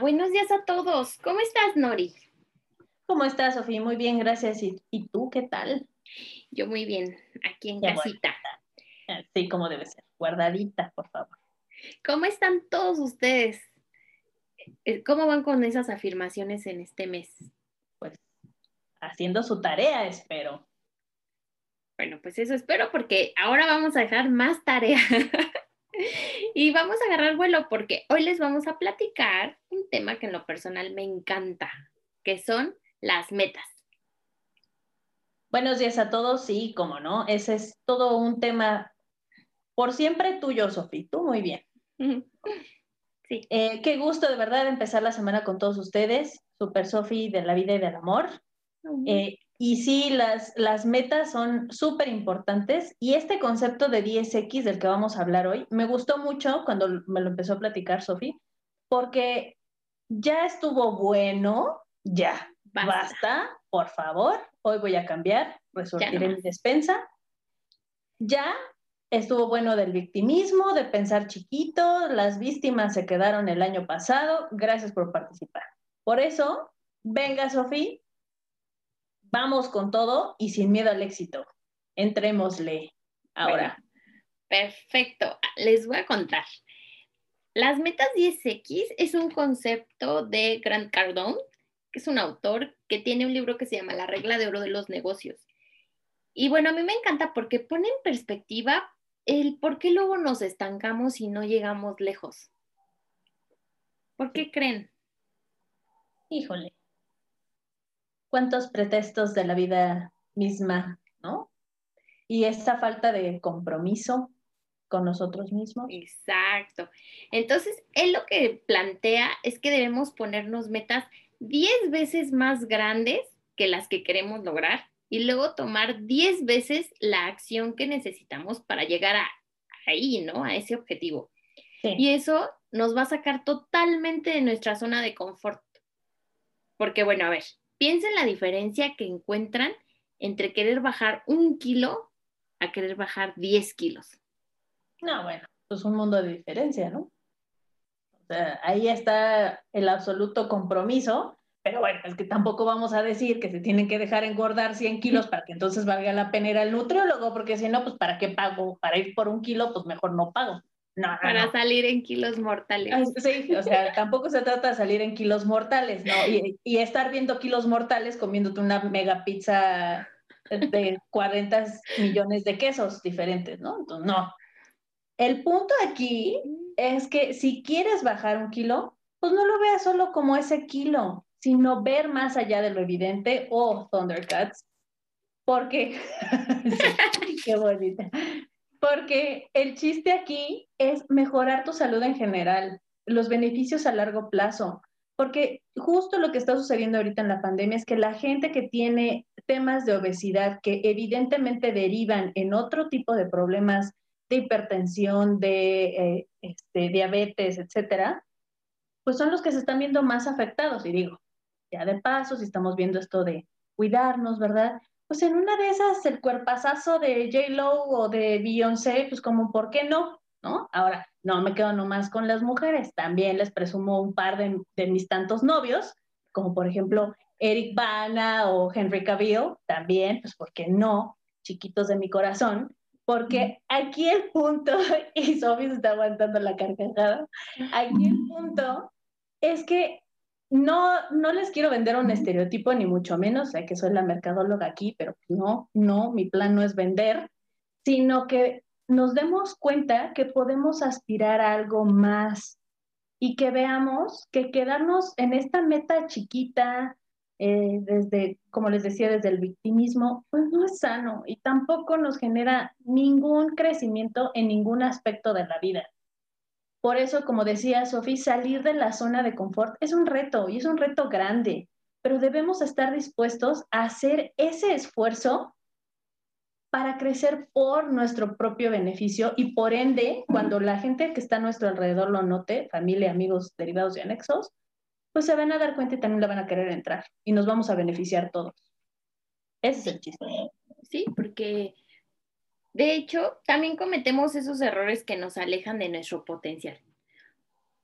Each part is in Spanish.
buenos días a todos. ¿Cómo estás, Nori? ¿Cómo estás, Sofía? Muy bien, gracias. ¿Y, tú qué tal? Yo muy bien, aquí en casita. Sí, como debe ser. Guardadita, por favor. ¿Cómo están todos ustedes? Eh, ¿Cómo van con esas afirmaciones en este mes? Pues haciendo su tarea, espero. Bueno, pues eso espero porque ahora vamos a dejar más tarea. y vamos a agarrar vuelo porque hoy les vamos a platicar un tema que en lo personal me encanta, que son las metas. Buenos días a todos, sí, como no, ese es todo un tema por siempre tuyo, Sofía, tú muy bien. Sí. Eh, qué gusto de verdad empezar la semana con todos ustedes, Super Sofía de la vida y del amor. Eh, y sí, las, las metas son súper importantes y este concepto de 10X del que vamos a hablar hoy me gustó mucho cuando me lo empezó a platicar Sofía, porque ya estuvo bueno, ya, basta. por favor, hoy voy a cambiar, resolver mi despensa. Ya estuvo bueno del victimismo, de pensar chiquito, las víctimas se quedaron el año pasado, gracias por participar. Por eso, venga Sofía, vamos con todo y sin miedo al éxito. Entrémosle ahora. perfecto, les voy a contar. Las metas 10X es un concepto de Grant Cardone que es un autor que tiene un libro que se llama La regla de oro de los negocios. Y bueno, a mí me encanta porque pone en perspectiva el por qué luego nos estancamos y no llegamos lejos. ¿Por qué creen? Híjole. ¿Cuántos pretextos de la vida misma, no? Y esta falta de compromiso con nosotros mismos. Exacto. Entonces, él lo que plantea es que debemos ponernos metas 10 veces más grandes que las que queremos lograr y luego tomar 10 veces la acción que necesitamos para llegar a ahí, ¿no? A ese objetivo. Y eso nos va a sacar totalmente de nuestra zona de confort. Porque, bueno, a ver, piensen la diferencia que encuentran entre querer bajar un kilo a querer bajar 10 kilos. No, bueno, pues un mundo de diferencia, ¿no? ahí está el absoluto compromiso, pero bueno, es que tampoco vamos a decir que se tienen que dejar engordar 100 kilos para que entonces valga la pena ir al nutriólogo, porque si no, pues ¿para qué pago? Para ir por un kilo, pues mejor no pago. No, para salir en kilos mortales. Sí, o sea, tampoco se trata de salir en kilos mortales, ¿no? Y, y, estar viendo kilos mortales comiéndote una mega pizza de 40 millones de quesos diferentes, ¿no? Entonces, no. El punto aquí es que si quieres bajar un kilo, pues no lo veas solo como ese kilo, sino ver más allá de lo evidente o Thundercats, porque, qué bonita, porque el chiste aquí es mejorar tu salud en general, los beneficios a largo plazo, porque justo lo que está sucediendo ahorita en la pandemia es que la gente que tiene temas de obesidad que evidentemente derivan en otro tipo de problemas de hipertensión, de eh, este, diabetes, etcétera, pues son los que se están viendo más afectados. Y digo, ya de paso, si estamos viendo esto de cuidarnos, ¿verdad? Pues en una de esas, el cuerpazazo de J-Lo o de Beyoncé, pues como, ¿por qué no? ¿No? Ahora, no me quedo nomás con las mujeres, también les presumo un par de, de mis tantos novios, como por ejemplo Eric Bana o Henry Cavill, también, pues ¿por qué no? Chiquitos de mi corazón, porque aquí el punto, y Sophie se está aguantando la carcajada, aquí el punto es que no, no les quiero vender un estereotipo, ni mucho menos, sé que soy la mercadóloga aquí, pero no, no, mi plan no es vender, sino que nos demos cuenta que podemos aspirar a algo más y que veamos que quedarnos en esta meta chiquita, eh, desde, como les decía, desde el victimismo, pues no es sano y tampoco nos genera ningún crecimiento en ningún aspecto de la vida. Por eso, como decía Sofía, salir de la zona de confort es un reto y es un reto grande, pero debemos estar dispuestos a hacer ese esfuerzo para crecer por nuestro propio beneficio y por ende, cuando la gente que está a nuestro alrededor lo note, familia, amigos, derivados y anexos, pues se van a dar cuenta y también la van a querer entrar y nos vamos a beneficiar todos. Ese es el chiste. Sí, porque de hecho también cometemos esos errores que nos alejan de nuestro potencial.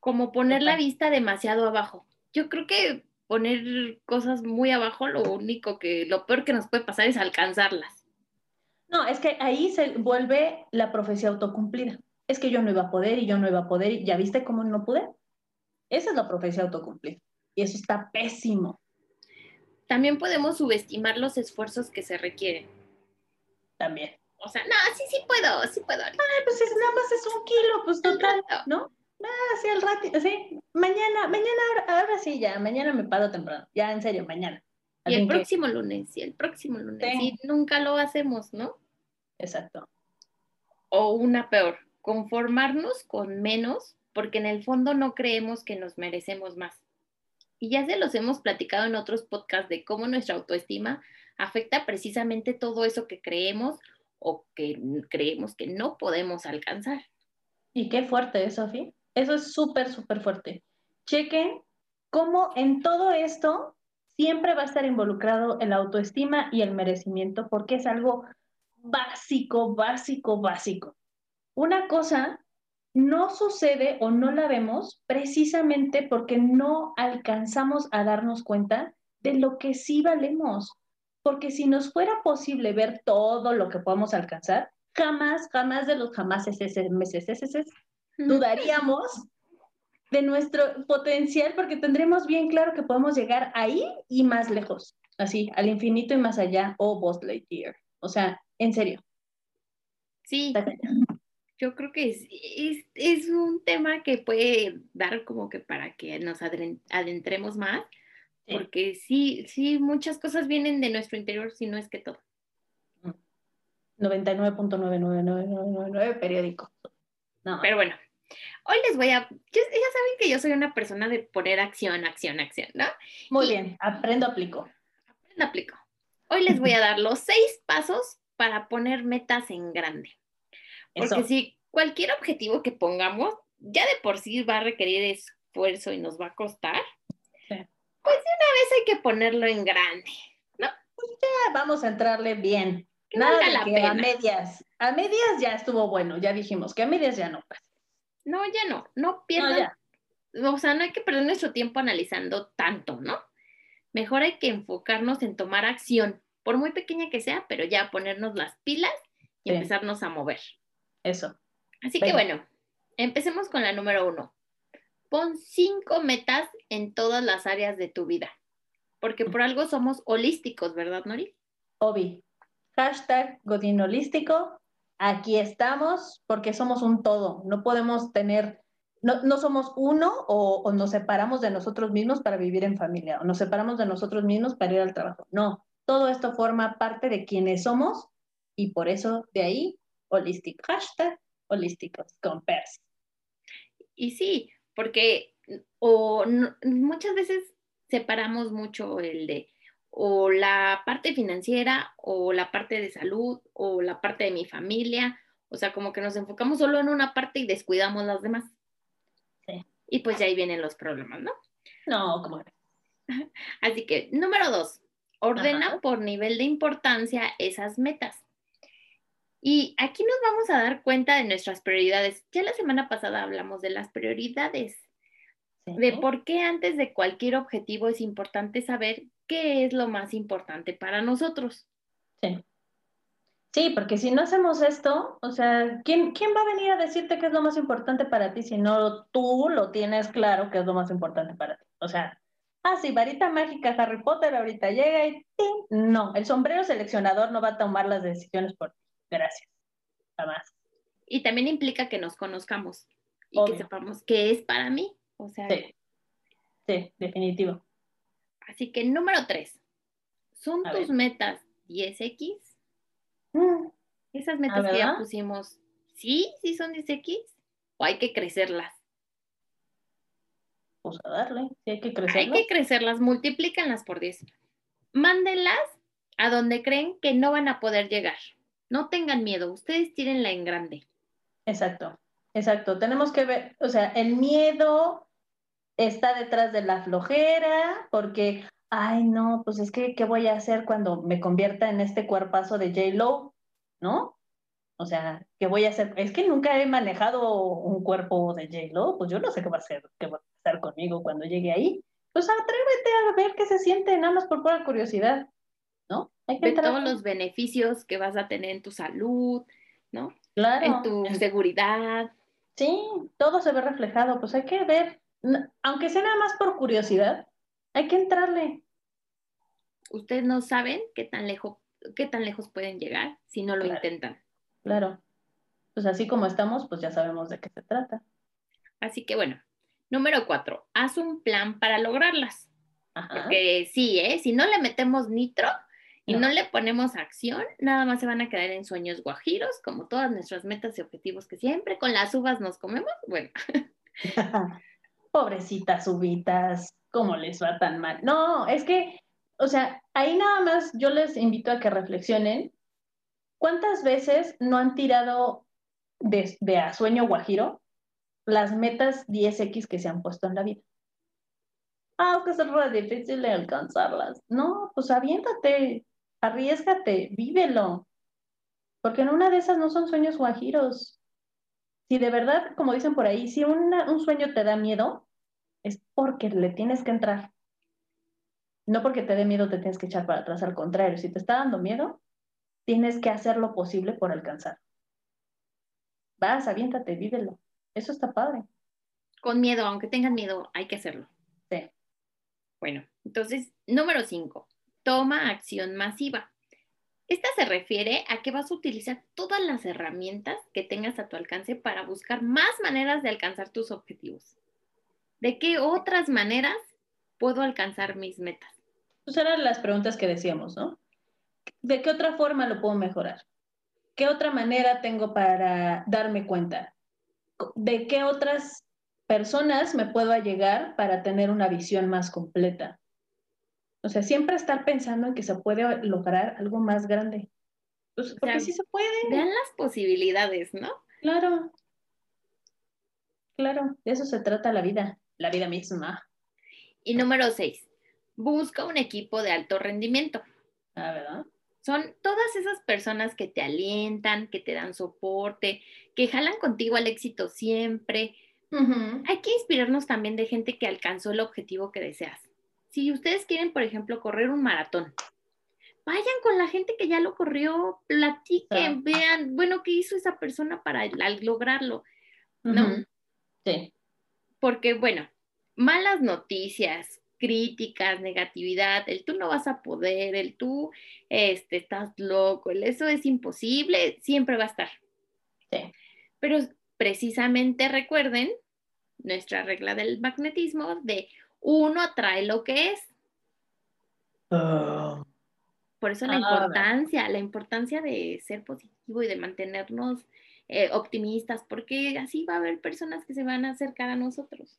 Como poner la vista demasiado abajo. Yo creo que poner cosas muy abajo, lo único que, lo peor que nos puede pasar es alcanzarlas. No, es que ahí se vuelve la profecía autocumplida. Es que yo no iba a poder y yo no iba a poder y ya viste cómo no pude. Esa es la profecía autocumplida. Y eso está pésimo. También podemos subestimar los esfuerzos que se requieren. También. O sea, no, sí, sí puedo, sí puedo. Ay, pues es, nada más es un kilo, pues total, ¿no? Ah, sí, al rato, sí, mañana, mañana, ahora, sí, ya, mañana me paro temprano, ya, en serio, mañana. Y el próximo lunes, y el próximo lunes, y nunca lo hacemos, ¿no? Exacto. O una peor, conformarnos con menos porque en el fondo no creemos que nos merecemos más. Y ya se los hemos platicado en otros podcasts de cómo nuestra autoestima afecta precisamente todo eso que creemos o que creemos que no podemos alcanzar. Y qué fuerte Sofía. Eso es súper, súper fuerte. Chequen cómo en todo esto siempre va a estar involucrado el autoestima y el merecimiento, porque es algo básico, básico, básico. Una cosa no sucede o no la vemos precisamente porque no alcanzamos a darnos cuenta de lo que sí valemos. Porque si nos fuera posible ver todo lo que podemos alcanzar, jamás, jamás de los jamás dudaríamos de nuestro potencial porque tendremos bien claro que podemos llegar ahí y más lejos, así, al infinito y más allá, o oh, Lightyear. O sea, en serio. Sí, yo creo que es, es, un tema que puede dar como que para que nos adentremos más, porque sí, sí, muchas cosas vienen de nuestro interior, si no es que todo. 99.99999 periódico. No. Pero bueno, hoy les voy a, ya saben que yo soy una persona de poner acción, acción, acción, ¿no? Muy bien, aprendo, aplico. Aprendo, aplico. Hoy les voy a dar los seis pasos para poner metas en grande. Porque si cualquier objetivo que pongamos, ya de por sí va a requerir esfuerzo y nos va a costar, pues de una vez hay que ponerlo en grande, ¿no? Pues ya vamos a entrarle bien. Nada de que a medias. A medias ya estuvo bueno, ya dijimos que a medias ya no pasa. No, ya no, no pierdan. o sea, no hay que perder nuestro tiempo analizando tanto, ¿no? Mejor hay que enfocarnos en tomar acción, por muy pequeña que sea, pero ya ponernos las pilas y empezarnos a mover. Eso. Así que bueno, empecemos con la número uno. Pon cinco metas en todas las áreas de tu vida, porque por algo somos holísticos, ¿verdad, Nori? Obi. Hashtag Godín Holístico. Aquí estamos porque somos un todo. No podemos tener, no, somos uno o, o nos separamos de nosotros mismos para vivir en familia o nos separamos de nosotros mismos para ir al trabajo. No, todo esto forma parte de quienes somos y por eso de ahí holístico. Hashtag holísticos con PERS. Y sí, porque o muchas veces separamos mucho el de o la parte financiera o la parte de salud o la parte de mi familia, o sea, como que nos enfocamos solo en una parte y descuidamos las demás. Sí. Y pues ya ahí vienen los problemas, ¿no? No, como Así que, número dos, ordena por nivel de importancia esas metas. Y aquí nos vamos a dar cuenta de nuestras prioridades. Ya la semana pasada hablamos de las prioridades, de por qué antes de cualquier objetivo es importante saber qué es lo más importante para nosotros. Sí. Sí, porque si no hacemos esto, o sea, ¿quién, ¿quién va a venir a decirte qué es lo más importante para ti si no tú lo tienes claro qué es lo más importante para ti? O sea, ah, sí, varita mágica, Harry Potter ahorita llega y no, el sombrero seleccionador no va a tomar las decisiones por ti. Gracias. Jamás. Y también implica que nos conozcamos y que sepamos qué es para mí. O sea. Sí. definitivo. Así que número tres. ¿Son tus metas 10X? Mm. Esas metas que ya pusimos, ¿sí? ¿Sí son 10X? ¿O hay que crecerlas? Pues a darle, sí hay que crecerlas. Hay que crecerlas, multiplícanlas por 10. Mándenlas a donde creen que no van a poder llegar. No tengan miedo, ustedes tírenla en grande. Exacto, exacto. Tenemos que ver, o sea, el miedo está detrás de la flojera, porque, ay, no, pues es que, ¿qué voy a hacer cuando me convierta en este cuerpazo de J-Lo? ¿No? O sea, ¿qué voy a hacer? Es que nunca he manejado un cuerpo de J-Lo, pues yo no sé qué va a hacer, qué va a hacer conmigo cuando llegue ahí. Pues atrévete a ver qué se siente, nada más por pura curiosidad. Hay que Ve todos los beneficios que vas a tener en tu salud, ¿no? Claro. En tu seguridad. Sí, todo se ve reflejado, pues hay que ver, aunque sea nada más por curiosidad, hay que entrarle. Ustedes no saben qué tan lejos, qué tan lejos pueden llegar si no lo intentan. Claro. Pues así como estamos, pues ya sabemos de qué se trata. Así que bueno, número cuatro, haz un plan para lograrlas. Porque sí, ¿eh? si no le metemos nitro y no. le ponemos acción, nada más se van a quedar en sueños guajiros, como todas nuestras metas y objetivos que siempre con las uvas nos comemos. Bueno. Pobrecitas uvitas, ¿cómo les va tan mal? No, es que, o sea, ahí nada más yo les invito a que reflexionen ¿Cuántas veces no han tirado de, a sueño guajiro las metas 10X que se han puesto en la vida? Ah, es que es re difícil de alcanzarlas. No, pues aviéntate, arriesgate, vívelo. Porque en una de esas no son sueños guajiros. Si de verdad, como dicen por ahí, si un sueño te da miedo, es porque le tienes que entrar. No porque te dé miedo te tienes que echar para atrás, al contrario, si te está dando miedo, tienes que hacer lo posible por alcanzar. Vas, aviéntate, vívelo. Eso está padre. Con miedo, aunque tengan miedo, hay que hacerlo. Sí. Bueno, entonces, número cinco, toma acción masiva. Esta se refiere a que vas a utilizar todas las herramientas que tengas a tu alcance para buscar más maneras de alcanzar tus objetivos. ¿De qué otras maneras puedo alcanzar mis metas? Pues eran las preguntas que decíamos, ¿no? ¿de qué otra forma lo puedo mejorar? ¿Qué otra manera tengo para darme cuenta? ¿De qué otras personas me puedo allegar para tener una visión más completa? O sea, siempre estar pensando en que se puede lograr algo más grande. Pues, porque sí se puede. Vean las posibilidades, ¿no? Claro. Claro, de eso se trata la vida, la vida misma. Y número seis, busca un equipo de alto rendimiento. Ah, ¿verdad? Son todas esas personas que te alientan, que te dan soporte, que jalan contigo al éxito siempre. Hay que inspirarnos también de gente que alcanzó el objetivo que deseas. Si ustedes quieren, por ejemplo, correr un maratón, vayan con la gente que ya lo corrió, platiquen, vean, bueno, ¿qué hizo esa persona para lograrlo? ¿No? Sí. Porque, bueno, malas noticias, críticas, negatividad, el tú no vas a poder, el tú este, estás loco, el eso es imposible, siempre va a estar. Sí. Pero precisamente recuerden nuestra regla del magnetismo de uno atrae lo que es. Ah. Por eso la ah, importancia, la importancia de ser positivo y de mantenernos eh, optimistas, porque así va a haber personas que se van a acercar a nosotros.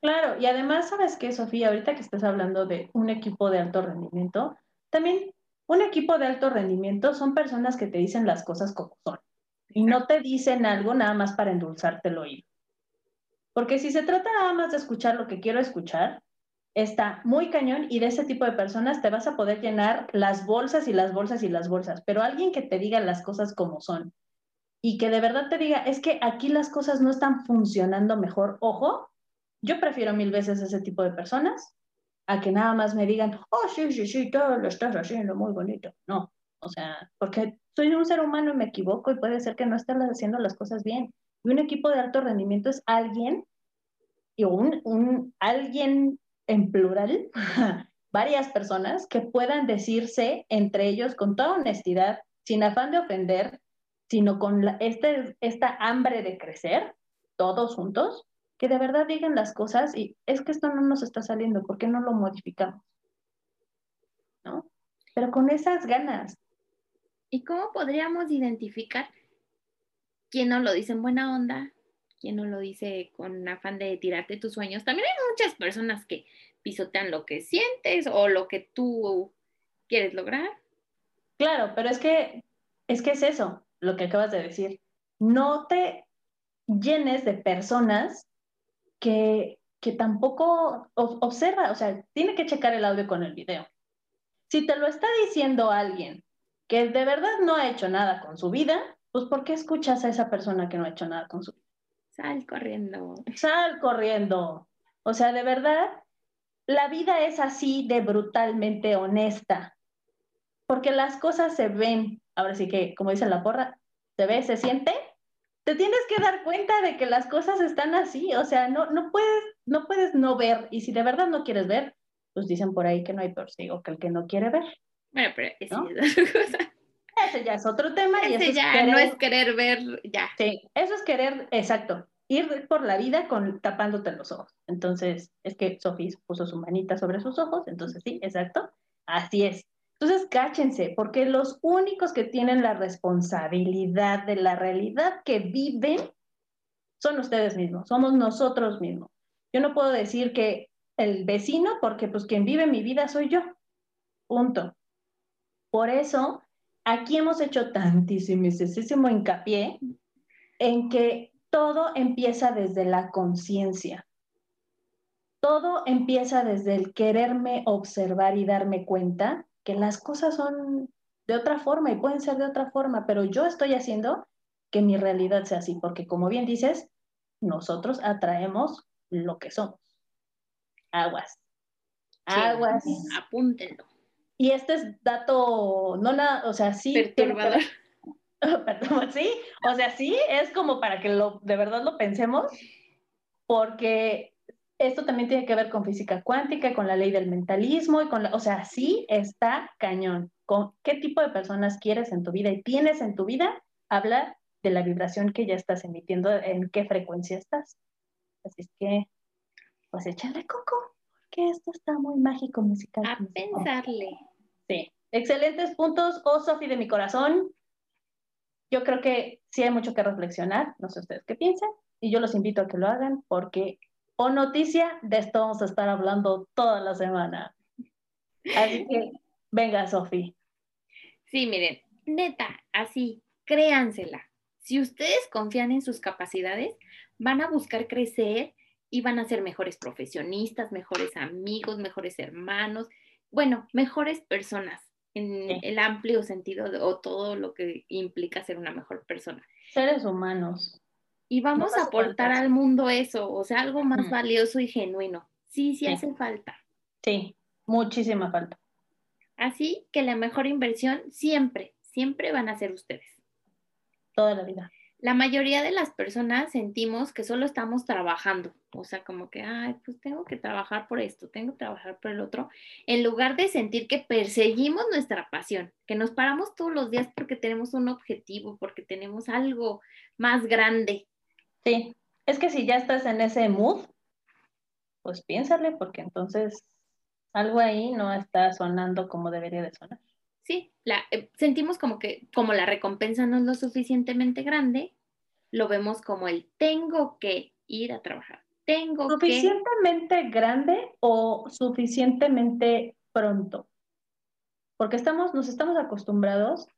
Claro, y además, ¿sabes qué, Sofía? Ahorita que estás hablando de un equipo de alto rendimiento, también un equipo de alto rendimiento son personas que te dicen las cosas como son y no te dicen algo nada más para endulzarte el oído. Porque si se trata nada más de escuchar lo que quiero escuchar, está muy cañón y de ese tipo de personas te vas a poder llenar las bolsas y las bolsas y las bolsas, pero alguien que te diga las cosas como son y que de verdad te diga, es que aquí las cosas no están funcionando mejor, ojo, yo prefiero mil veces ese tipo de personas a que nada más me digan, oh, sí, sí, sí, todo lo estás haciendo muy bonito. No, o sea, porque soy un ser humano y me equivoco y puede ser que no esté haciendo las cosas bien. Y un equipo de alto rendimiento es alguien, y un, un alguien en plural, varias personas que puedan decirse entre ellos con toda honestidad, sin afán de ofender, sino con la, este, esta hambre de crecer, todos juntos, que de verdad digan las cosas y es que esto no nos está saliendo, ¿por qué no lo modificamos? ¿No? Pero con esas ganas. ¿Y cómo podríamos identificar quién no lo dice en buena onda, quién no lo dice con afán de tirarte tus sueños? También hay muchas personas que pisotean lo que sientes o lo que tú quieres lograr. Claro, pero es que es que es eso, lo que acabas de decir. No te llenes de personas que, tampoco observa, o sea, tiene que checar el audio con el video. Si te lo está diciendo alguien que de verdad no ha hecho nada con su vida, pues ¿por qué escuchas a esa persona que no ha hecho nada con su vida? Sal corriendo. Sal corriendo. O sea, de verdad, la vida es así de brutalmente honesta, porque las cosas se ven, ahora sí que, como dice la porra, se ve, se siente, te tienes que dar cuenta de que las cosas están así, o sea, no, no, puedes, no puedes no ver, y si de verdad no quieres ver, pues dicen por ahí que no hay peor ciego que el que no quiere ver. Bueno, pero es. Ese ya es otro tema. Ese y eso ya es no es querer ver, ya. Sí, eso es querer, exacto, ir por la vida con tapándote los ojos. Entonces, es que Sofía puso su manita sobre sus ojos, entonces sí, exacto, así es. Entonces, cáchense, porque los únicos que tienen la responsabilidad de la realidad que viven son ustedes mismos, somos nosotros mismos. Yo no puedo decir que el vecino, porque pues quien vive mi vida soy yo. Punto. Por eso, aquí hemos hecho tantísimo hincapié en que todo empieza desde la conciencia. Todo empieza desde el quererme observar y darme cuenta que las cosas son de otra forma y pueden ser de otra forma, pero yo estoy haciendo que mi realidad sea así, porque como bien dices, nosotros atraemos lo que somos. Aguas. Aguas. apúntenlo. Y este es dato, no nada, o sea, sí. Perturbador. sí, o sea, sí, es como para que lo, de verdad lo pensemos, porque esto también tiene que ver con física cuántica, con la ley del mentalismo y con la, o sea, sí está cañón. Con qué tipo de personas quieres en tu vida y tienes en tu vida, habla de la vibración que ya estás emitiendo, en qué frecuencia estás. Así es que, pues échale coco, porque esto está muy mágico musical. A pensarle. Sí, excelentes puntos, oh Sofi de mi corazón. Yo creo que sí hay mucho que reflexionar, no sé ustedes qué piensan, y yo los invito a que lo hagan porque o noticia, de esto vamos a estar hablando toda la semana. Así que, venga, Sofi. Sí, miren, neta, así, créansela. Si ustedes confían en sus capacidades, van a buscar crecer y van a ser mejores profesionistas, mejores amigos, mejores hermanos, bueno, mejores personas en el amplio sentido de, o todo lo que implica ser una mejor persona. Seres humanos y vamos a aportar al mundo eso, o sea, algo más valioso y genuino. Sí, sí, hace falta. Sí, muchísima falta. Así que la mejor inversión siempre, siempre van a ser ustedes. Toda la vida la mayoría de las personas sentimos que solo estamos trabajando, o sea, como que, ay, pues tengo que trabajar por esto, tengo que trabajar por el otro, en lugar de sentir que perseguimos nuestra pasión, que nos paramos todos los días porque tenemos un objetivo, porque tenemos algo más grande. Sí, es que si ya estás en ese mood, pues piénsale, porque entonces algo ahí no está sonando como debería de sonar sí, la, eh, sentimos como que como la recompensa no es lo suficientemente grande, lo vemos como el tengo que ir a trabajar. Tengo ¿Suficientemente grande o suficientemente pronto? Porque estamos, nos estamos acostumbrados,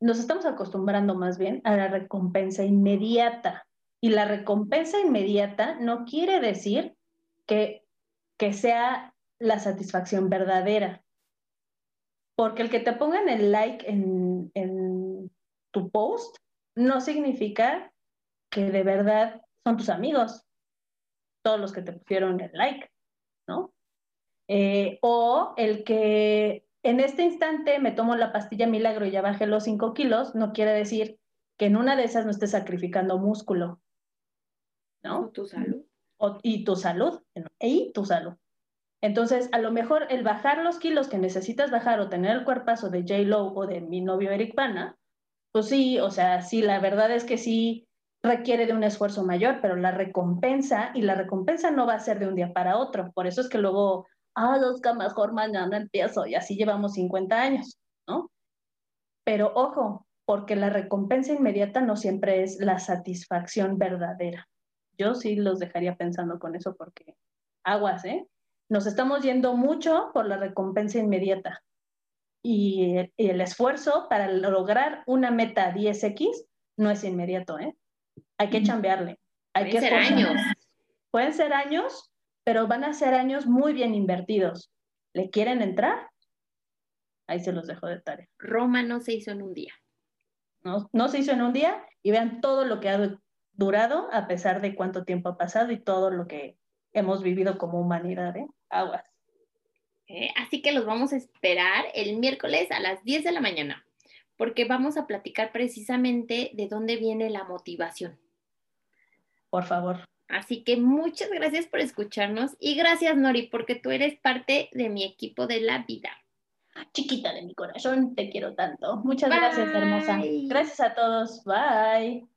nos estamos acostumbrando más bien a la recompensa inmediata. Y la recompensa inmediata no quiere decir que, que sea la satisfacción verdadera. Porque el que te pongan el like en, tu post no significa que de verdad son tus amigos, todos los que te pusieron el like, ¿no? Eh, o el que en este instante me tomo la pastilla milagro y ya bajé los 5 kilos, no quiere decir que en una de esas no estés sacrificando músculo, ¿no? O tu salud. y tu salud, y tu salud. Entonces, a lo mejor el bajar los kilos que necesitas bajar o tener el cuerpazo de J. Lo o de mi novio Eric Bana, pues sí, o sea, sí, la verdad es que sí requiere de un esfuerzo mayor, pero la recompensa, y la recompensa no va a ser de un día para otro. Por eso es que luego, ah, los que mejor mañana empiezo, y así llevamos 50 años, ¿no? Pero ojo, porque la recompensa inmediata no siempre es la satisfacción verdadera. Yo sí los dejaría pensando con eso porque aguas, ¿eh? Nos estamos yendo mucho por la recompensa inmediata. Y, el esfuerzo para lograr una meta 10X no es inmediato, ¿eh? Hay que chambearle. Hay Pueden ser años. Pueden ser años, pero van a ser años muy bien invertidos. ¿Le quieren entrar? Ahí se los dejo de tarea. Roma no se hizo en un día. No, no se hizo en un día y vean todo lo que ha durado a pesar de cuánto tiempo ha pasado y todo lo que hemos vivido como humanidad, ¿eh? Aguas. Eh, así que los vamos a esperar el miércoles a las 10 de la mañana, porque vamos a platicar precisamente de dónde viene la motivación. Por favor. Así que muchas gracias por escucharnos y gracias Nori, porque tú eres parte de mi equipo de la vida. Chiquita de mi corazón, te quiero tanto. Muchas gracias, hermosa. Gracias a todos. Bye.